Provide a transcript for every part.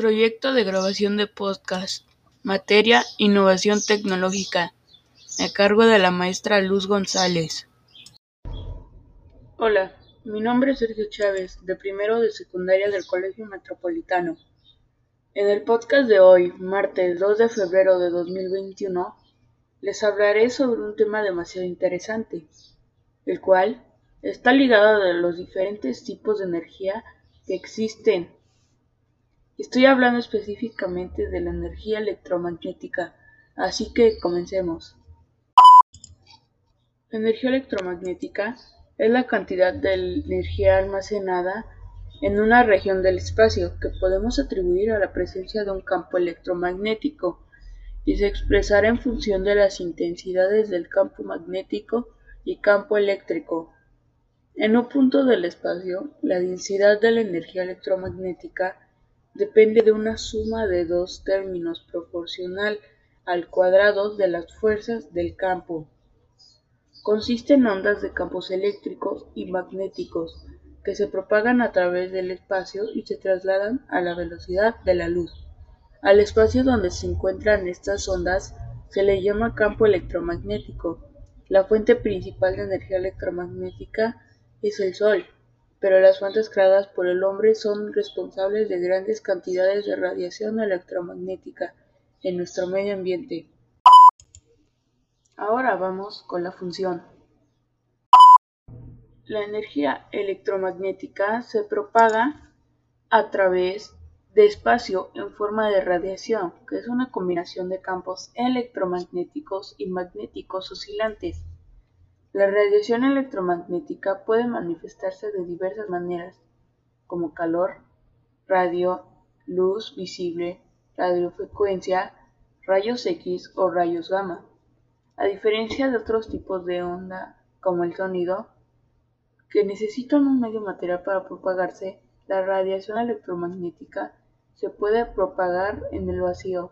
Proyecto de grabación de podcast. Materia: Innovación tecnológica. A cargo de la maestra Luz González. Hola, mi nombre es Sergio Chávez, de primero de secundaria del Colegio Metropolitano. En el podcast de hoy, martes 2 de febrero de 2021, les hablaré sobre un tema demasiado interesante, el cual está ligado a los diferentes tipos de energía que existen Estoy hablando específicamente de la energía electromagnética, así que comencemos. La energía electromagnética es la cantidad de energía almacenada en una región del espacio que podemos atribuir a la presencia de un campo electromagnético y se expresará en función de las intensidades del campo magnético y campo eléctrico. En un punto del espacio, la densidad de la energía electromagnética depende de una suma de dos términos proporcional al cuadrado de las fuerzas del campo. Consiste en ondas de campos eléctricos y magnéticos que se propagan a través del espacio y se trasladan a la velocidad de la luz. Al espacio donde se encuentran estas ondas se le llama campo electromagnético. La fuente principal de energía electromagnética es el Sol pero las fuentes creadas por el hombre son responsables de grandes cantidades de radiación electromagnética en nuestro medio ambiente. Ahora vamos con la función. La energía electromagnética se propaga a través de espacio en forma de radiación, que es una combinación de campos electromagnéticos y magnéticos oscilantes. La radiación electromagnética puede manifestarse de diversas maneras, como calor, radio, luz visible, radiofrecuencia, rayos X o rayos gamma. A diferencia de otros tipos de onda, como el sonido, que necesitan un medio material para propagarse, la radiación electromagnética se puede propagar en el vacío.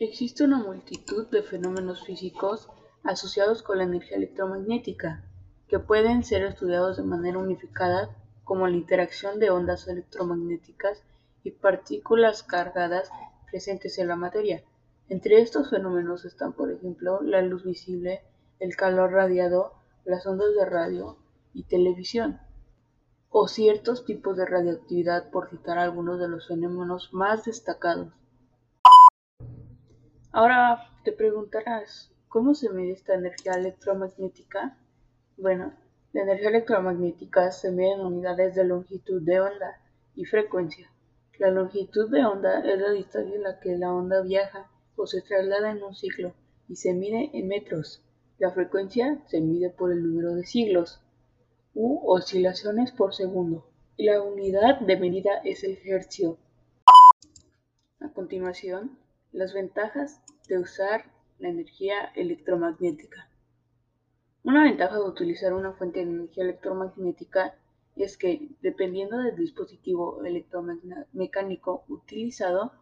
Existe una multitud de fenómenos físicos asociados con la energía electromagnética, que pueden ser estudiados de manera unificada como la interacción de ondas electromagnéticas y partículas cargadas presentes en la materia. Entre estos fenómenos están, por ejemplo, la luz visible, el calor radiado, las ondas de radio y televisión, o ciertos tipos de radioactividad, por citar algunos de los fenómenos más destacados. Ahora te preguntarás, ¿Cómo se mide esta energía electromagnética? Bueno, la energía electromagnética se mide en unidades de longitud de onda y frecuencia. La longitud de onda es la distancia en la que la onda viaja o se traslada en un ciclo y se mide en metros. La frecuencia se mide por el número de siglos u oscilaciones por segundo y la unidad de medida es el hercio. A continuación, las ventajas de usar la energía electromagnética. Una ventaja de utilizar una fuente de energía electromagnética es que, dependiendo del dispositivo electromecánico utilizado,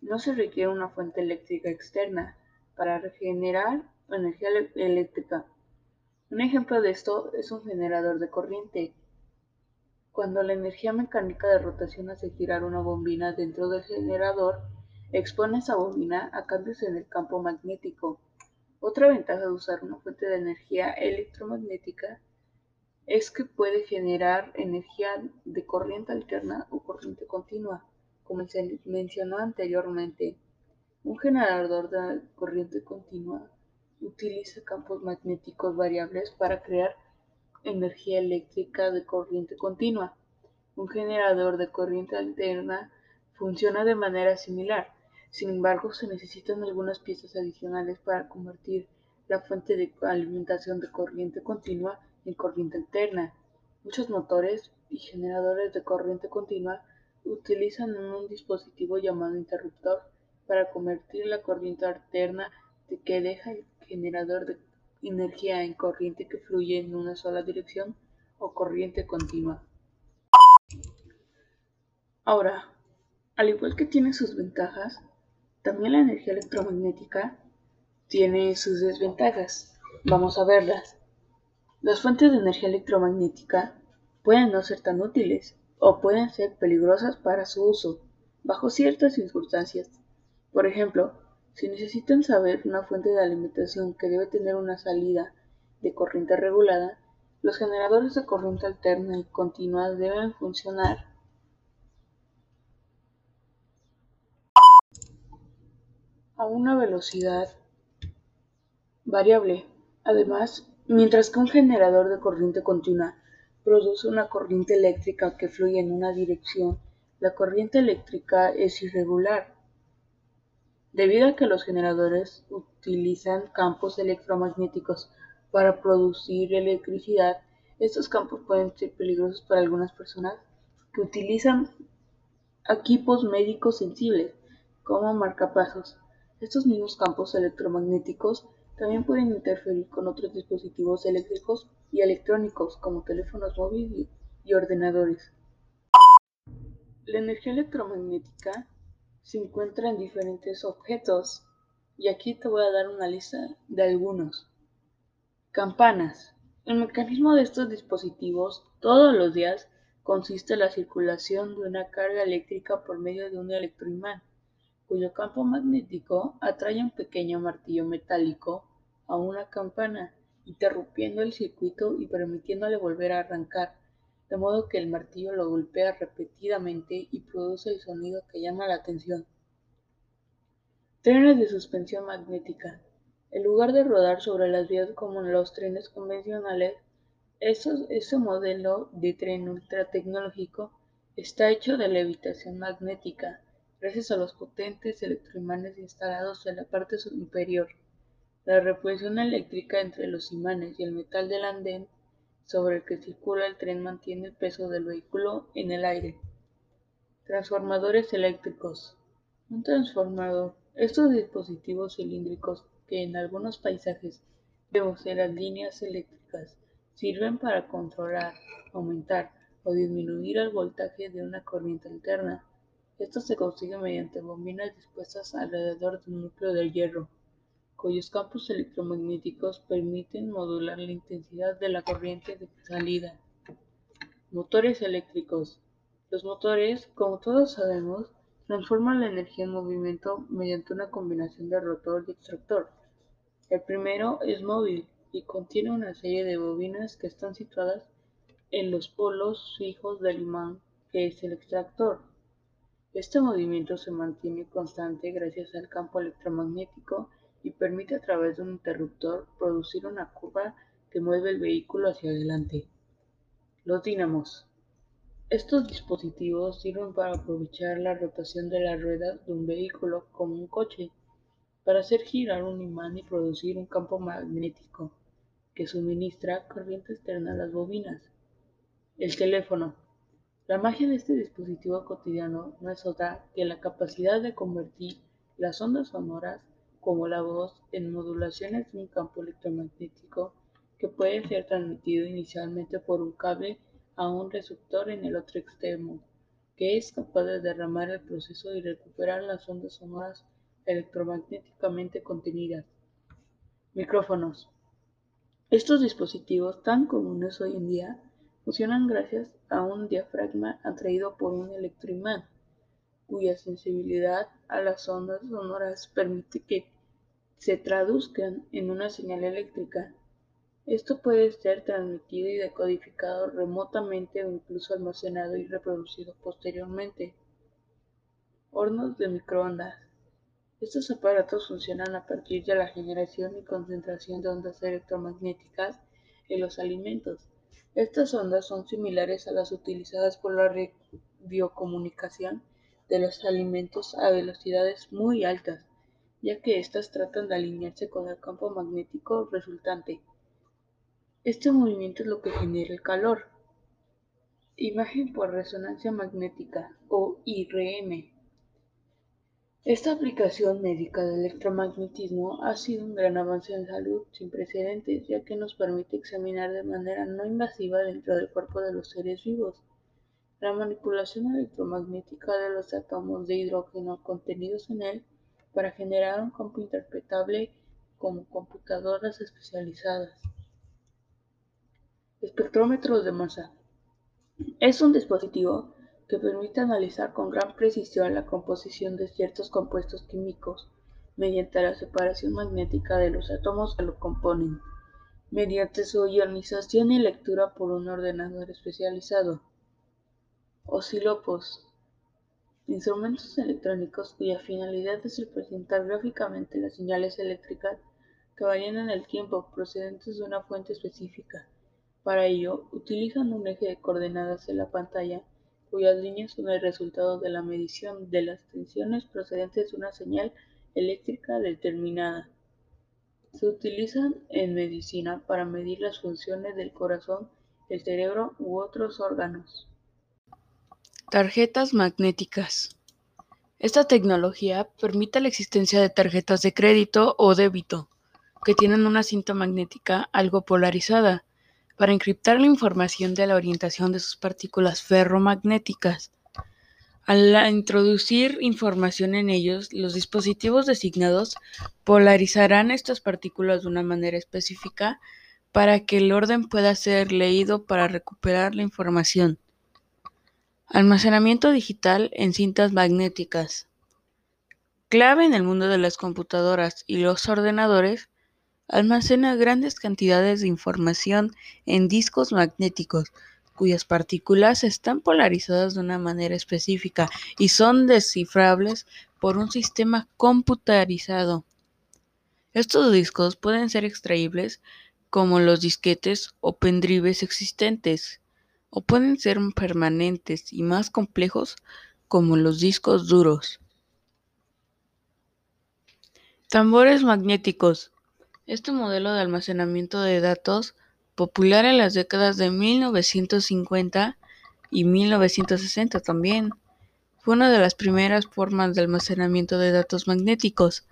no se requiere una fuente eléctrica externa para generar energía eléctrica. Un ejemplo de esto es un generador de corriente. Cuando la energía mecánica de rotación hace girar una bombina dentro del generador, expone esa bobina a cambios en el campo magnético. Otra ventaja de usar una fuente de energía electromagnética es que puede generar energía de corriente alterna o corriente continua, como se mencionó anteriormente. Un generador de corriente continua utiliza campos magnéticos variables para crear energía eléctrica de corriente continua. Un generador de corriente alterna funciona de manera similar, sin embargo, se necesitan algunas piezas adicionales para convertir la fuente de alimentación de corriente continua en corriente alterna. Muchos motores y generadores de corriente continua utilizan un dispositivo llamado interruptor para convertir la corriente alterna que deja el generador de energía en corriente que fluye en una sola dirección o corriente continua. Ahora, al igual que tiene sus ventajas, también la energía electromagnética tiene sus desventajas. Vamos a verlas. Las fuentes de energía electromagnética pueden no ser tan útiles o pueden ser peligrosas para su uso. bajo ciertas circunstancias. Por ejemplo, si necesitan saber una fuente de alimentación que debe tener una salida de corriente regulada, los generadores de corriente alterna y continua deben funcionar a una velocidad variable. Además, mientras que un generador de corriente continua produce una corriente eléctrica que fluye en una dirección, la corriente eléctrica es irregular. Debido a que los generadores utilizan campos electromagnéticos para producir electricidad, estos campos pueden ser peligrosos para algunas personas que utilizan equipos médicos sensibles, como marcapasos. Estos mismos campos electromagnéticos también pueden interferir con otros dispositivos eléctricos y electrónicos como teléfonos móviles y ordenadores. La energía electromagnética se encuentra en diferentes objetos y aquí te voy a dar una lista de algunos. Campanas. El mecanismo de estos dispositivos todos los días consiste en la circulación de una carga eléctrica por medio de un electroimán cuyo campo magnético atrae un pequeño martillo metálico a una campana, interrumpiendo el circuito y permitiéndole volver a arrancar, de modo que el martillo lo golpea repetidamente y produce el sonido que llama la atención. Trenes de suspensión magnética. En lugar de rodar sobre las vías como en los trenes convencionales, este modelo de tren ultra tecnológico está hecho de levitación magnética gracias a los potentes electroimanes instalados en la parte superior. La repulsión eléctrica entre los imanes y el metal del andén sobre el que circula el tren mantiene el peso del vehículo en el aire. Transformadores eléctricos. Un transformador. Estos dispositivos cilíndricos que en algunos paisajes vemos en las líneas eléctricas sirven para controlar, aumentar o disminuir el voltaje de una corriente alterna esto se consigue mediante bobinas dispuestas alrededor de un núcleo de hierro, cuyos campos electromagnéticos permiten modular la intensidad de la corriente de salida. Motores eléctricos. Los motores, como todos sabemos, transforman la energía en movimiento mediante una combinación de rotor y extractor. El primero es móvil y contiene una serie de bobinas que están situadas en los polos fijos del imán que es el extractor. Este movimiento se mantiene constante gracias al campo electromagnético y permite a través de un interruptor producir una curva que mueve el vehículo hacia adelante. Los dínamos. Estos dispositivos sirven para aprovechar la rotación de las ruedas de un vehículo como un coche, para hacer girar un imán y producir un campo magnético que suministra corriente externa a las bobinas. El teléfono. La magia de este dispositivo cotidiano no es otra que la capacidad de convertir las ondas sonoras, como la voz, en modulaciones de un campo electromagnético que puede ser transmitido inicialmente por un cable a un receptor en el otro extremo, que es capaz de derramar el proceso y recuperar las ondas sonoras electromagnéticamente contenidas. Micrófonos. Estos dispositivos tan comunes hoy en día funcionan gracias a un diafragma atraído por un electroimán, cuya sensibilidad a las ondas sonoras permite que se traduzcan en una señal eléctrica. Esto puede ser transmitido y decodificado remotamente o incluso almacenado y reproducido posteriormente. Hornos de microondas. Estos aparatos funcionan a partir de la generación y concentración de ondas electromagnéticas en los alimentos estas ondas son similares a las utilizadas por la radiocomunicación de los alimentos a velocidades muy altas, ya que éstas tratan de alinearse con el campo magnético resultante. Este movimiento es lo que genera el calor. Imagen por resonancia magnética o IRM esta aplicación médica del electromagnetismo ha sido un gran avance en salud sin precedentes, ya que nos permite examinar de manera no invasiva dentro del cuerpo de los seres vivos la manipulación electromagnética de los átomos de hidrógeno contenidos en él para generar un campo interpretable como computadoras especializadas. Espectrómetros de masa. Es un dispositivo que permite analizar con gran precisión la composición de ciertos compuestos químicos mediante la separación magnética de los átomos que lo componen, mediante su ionización y lectura por un ordenador especializado. Oscilopos. Instrumentos electrónicos cuya finalidad es representar gráficamente las señales eléctricas que varían en el tiempo procedentes de una fuente específica. Para ello, utilizan un eje de coordenadas en la pantalla, cuyas líneas son el resultado de la medición de las tensiones procedentes de una señal eléctrica determinada. Se utilizan en medicina para medir las funciones del corazón, el cerebro u otros órganos. Tarjetas magnéticas. Esta tecnología permite la existencia de tarjetas de crédito o débito que tienen una cinta magnética algo polarizada para encriptar la información de la orientación de sus partículas ferromagnéticas. Al introducir información en ellos, los dispositivos designados polarizarán estas partículas de una manera específica para que el orden pueda ser leído para recuperar la información. Almacenamiento digital en cintas magnéticas. Clave en el mundo de las computadoras y los ordenadores, almacena grandes cantidades de información en discos magnéticos, cuyas partículas están polarizadas de una manera específica y son descifrables por un sistema computarizado. Estos discos pueden ser extraíbles como los disquetes o pendrives existentes, o pueden ser permanentes y más complejos como los discos duros. Tambores magnéticos este modelo de almacenamiento de datos, popular en las décadas de 1950 y 1960 también, fue una de las primeras formas de almacenamiento de datos magnéticos.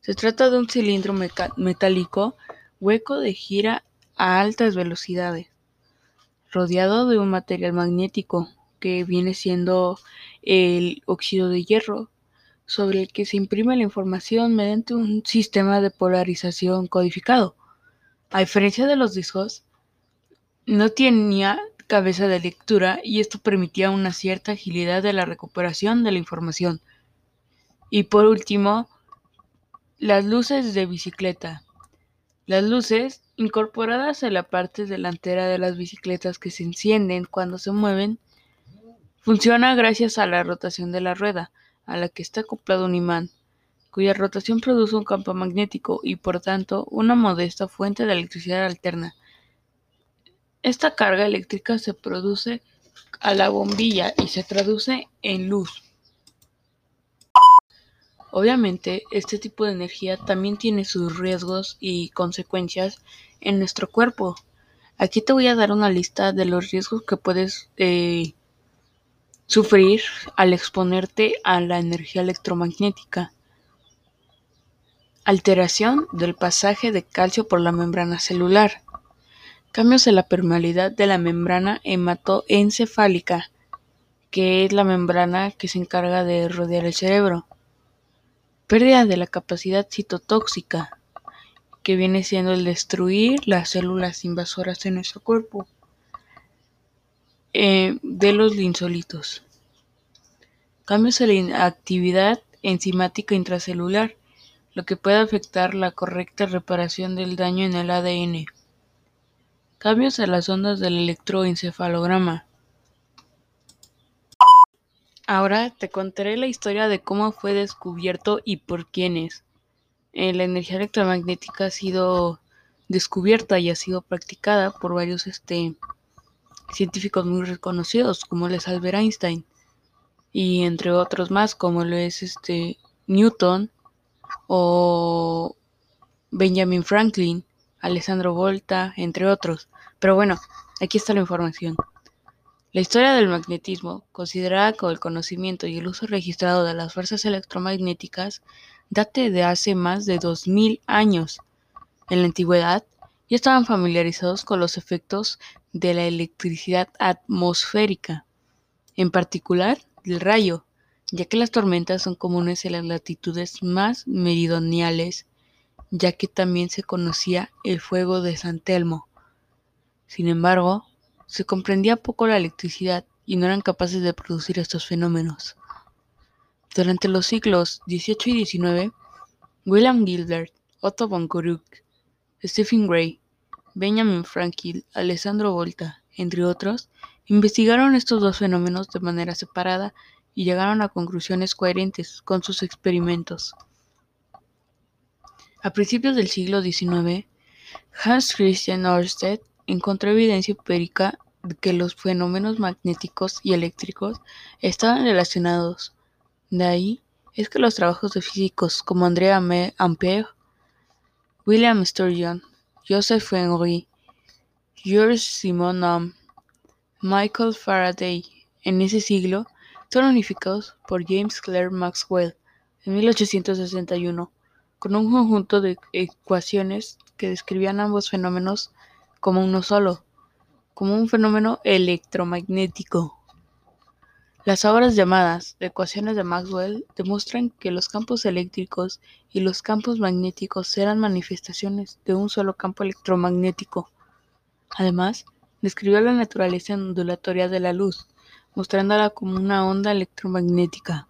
Se trata de un cilindro metálico hueco de gira a altas velocidades, rodeado de un material magnético que viene siendo el óxido de hierro, sobre el que se imprime la información mediante un sistema de polarización codificado. A diferencia de los discos, no tenía cabeza de lectura y esto permitía una cierta agilidad de la recuperación de la información. Y por último, las luces de bicicleta. Las luces, incorporadas en la parte delantera de las bicicletas que se encienden cuando se mueven, funcionan gracias a la rotación de la rueda a la que está acoplado un imán, cuya rotación produce un campo magnético y por tanto una modesta fuente de electricidad alterna. Esta carga eléctrica se produce a la bombilla y se traduce en luz. Obviamente, este tipo de energía también tiene sus riesgos y consecuencias en nuestro cuerpo. Aquí te voy a dar una lista de los riesgos que puedes eh, Sufrir al exponerte a la energía electromagnética. Alteración del pasaje de calcio por la membrana celular. Cambios en la permeabilidad de la membrana hematoencefálica, que es la membrana que se encarga de rodear el cerebro. Pérdida de la capacidad citotóxica, que viene siendo el destruir las células invasoras en nuestro cuerpo. Eh, de los linsolitos. Cambios en la actividad enzimática intracelular, lo que puede afectar la correcta reparación del daño en el ADN. Cambios en las ondas del electroencefalograma. Ahora te contaré la historia de cómo fue descubierto y por quiénes. Eh, la energía electromagnética ha sido descubierta y ha sido practicada por varios este, científicos muy reconocidos como les Albert Einstein y entre otros más como lo es este Newton o Benjamin Franklin, Alessandro Volta, entre otros. Pero bueno, aquí está la información. La historia del magnetismo, considerada como el conocimiento y el uso registrado de las fuerzas electromagnéticas, date de hace más de 2000 años. En la antigüedad, ya estaban familiarizados con los efectos de la electricidad atmosférica, en particular del rayo, ya que las tormentas son comunes en las latitudes más meridionales, ya que también se conocía el fuego de San Telmo. Sin embargo, se comprendía poco la electricidad y no eran capaces de producir estos fenómenos. Durante los siglos XVIII y XIX, William Gilbert, Otto von Guericke, Stephen Gray, Benjamin Franklin, Alessandro Volta, entre otros, investigaron estos dos fenómenos de manera separada y llegaron a conclusiones coherentes con sus experimentos. A principios del siglo XIX, Hans Christian Ørsted encontró evidencia empírica de que los fenómenos magnéticos y eléctricos estaban relacionados. De ahí es que los trabajos de físicos como André Ampère, William Sturgeon, Joseph Henry, Georges Simon Michael Faraday en ese siglo fueron unificados por James Clerk Maxwell en 1861 con un conjunto de ecuaciones que describían ambos fenómenos como uno solo, como un fenómeno electromagnético. Las obras llamadas ecuaciones de Maxwell demuestran que los campos eléctricos y los campos magnéticos eran manifestaciones de un solo campo electromagnético. Además, describió la naturaleza ondulatoria de la luz, mostrándola como una onda electromagnética.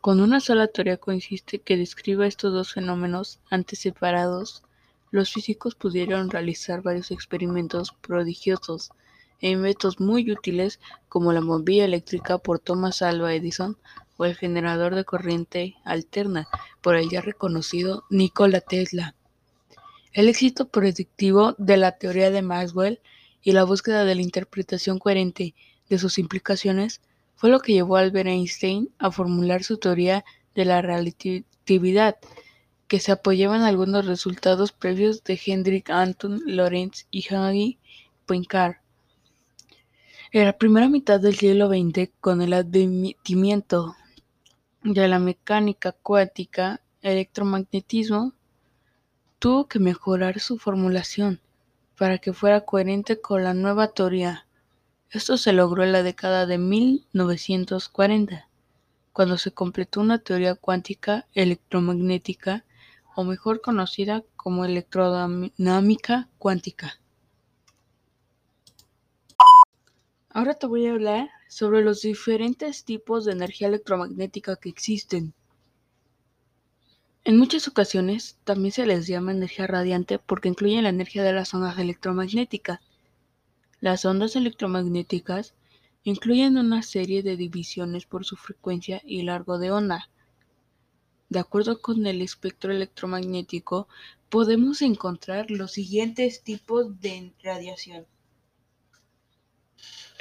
Con una sola teoría consiste que describa estos dos fenómenos antes separados, los físicos pudieron realizar varios experimentos prodigiosos en métodos muy útiles como la bombilla eléctrica por Thomas Alva Edison o el generador de corriente alterna por el ya reconocido Nikola Tesla. El éxito predictivo de la teoría de Maxwell y la búsqueda de la interpretación coherente de sus implicaciones fue lo que llevó a Albert Einstein a formular su teoría de la relatividad, que se apoyaba en algunos resultados previos de Hendrik Anton Lorentz y Henri Poincaré. En la primera mitad del siglo XX, con el advenimiento de la mecánica cuántica, el electromagnetismo tuvo que mejorar su formulación para que fuera coherente con la nueva teoría. Esto se logró en la década de 1940, cuando se completó una teoría cuántica electromagnética, o mejor conocida como electrodinámica cuántica. Ahora te voy a hablar sobre los diferentes tipos de energía electromagnética que existen. En muchas ocasiones también se les llama energía radiante porque incluye la energía de las ondas electromagnéticas. Las ondas electromagnéticas incluyen una serie de divisiones por su frecuencia y largo de onda. De acuerdo con el espectro electromagnético, podemos encontrar los siguientes tipos de radiación.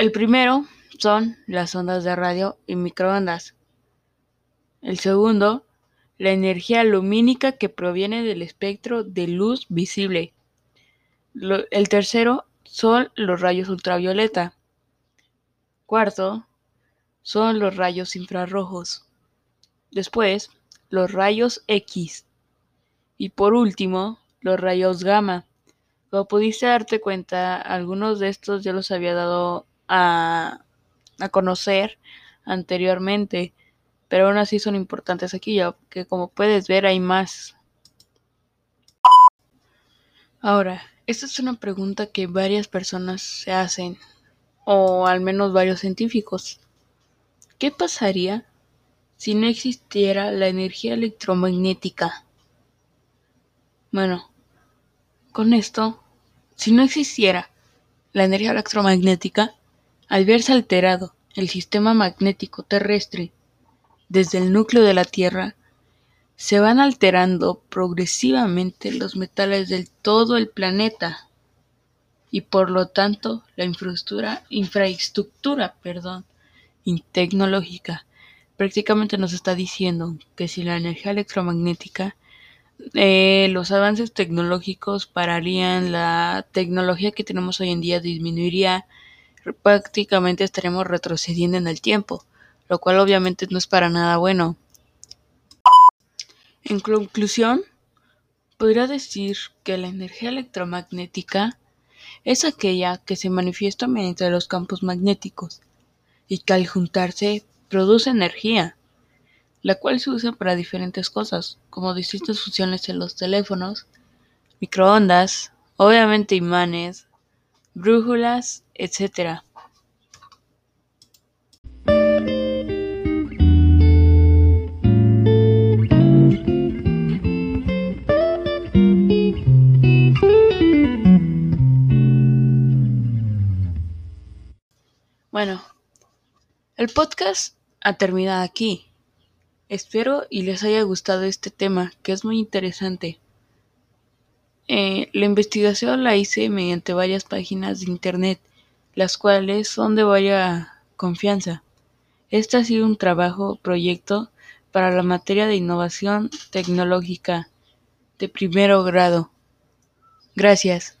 El primero son las ondas de radio y microondas. El segundo, la energía lumínica que proviene del espectro de luz visible. el tercero son los rayos ultravioleta. Cuarto, son los rayos infrarrojos. Después, los rayos X. Y por último, los rayos gamma. Como pudiste darte cuenta, algunos de estos ya los había dado a, conocer anteriormente, pero aún así son importantes aquí, ya que como puedes ver hay más. Ahora, esta es una pregunta que varias personas se hacen, o al menos varios científicos. ¿Qué pasaría si no existiera la energía electromagnética? Bueno, con esto, si no existiera la energía electromagnética, al verse alterado el sistema magnético terrestre desde el núcleo de la Tierra, se van alterando progresivamente los metales del todo el planeta y por lo tanto la infraestructura, infraestructura perdón, tecnológica. Prácticamente nos está diciendo que si la energía electromagnética eh, los avances tecnológicos pararían, la tecnología que tenemos hoy en día disminuiría prácticamente estaremos retrocediendo en el tiempo, lo cual obviamente no es para nada bueno. En conclusión, podría decir que la energía electromagnética es aquella que se manifiesta mediante los campos magnéticos y que al juntarse produce energía, la cual se usa para diferentes cosas, como distintas funciones en los teléfonos, microondas, obviamente imanes, brújulas, etc. Bueno, el podcast ha terminado aquí. Espero y les haya gustado este tema, que es muy interesante. Eh, la investigación la hice mediante varias páginas de internet las cuales son de vaya confianza. Este ha sido un trabajo proyecto para la materia de innovación tecnológica de primero grado. Gracias.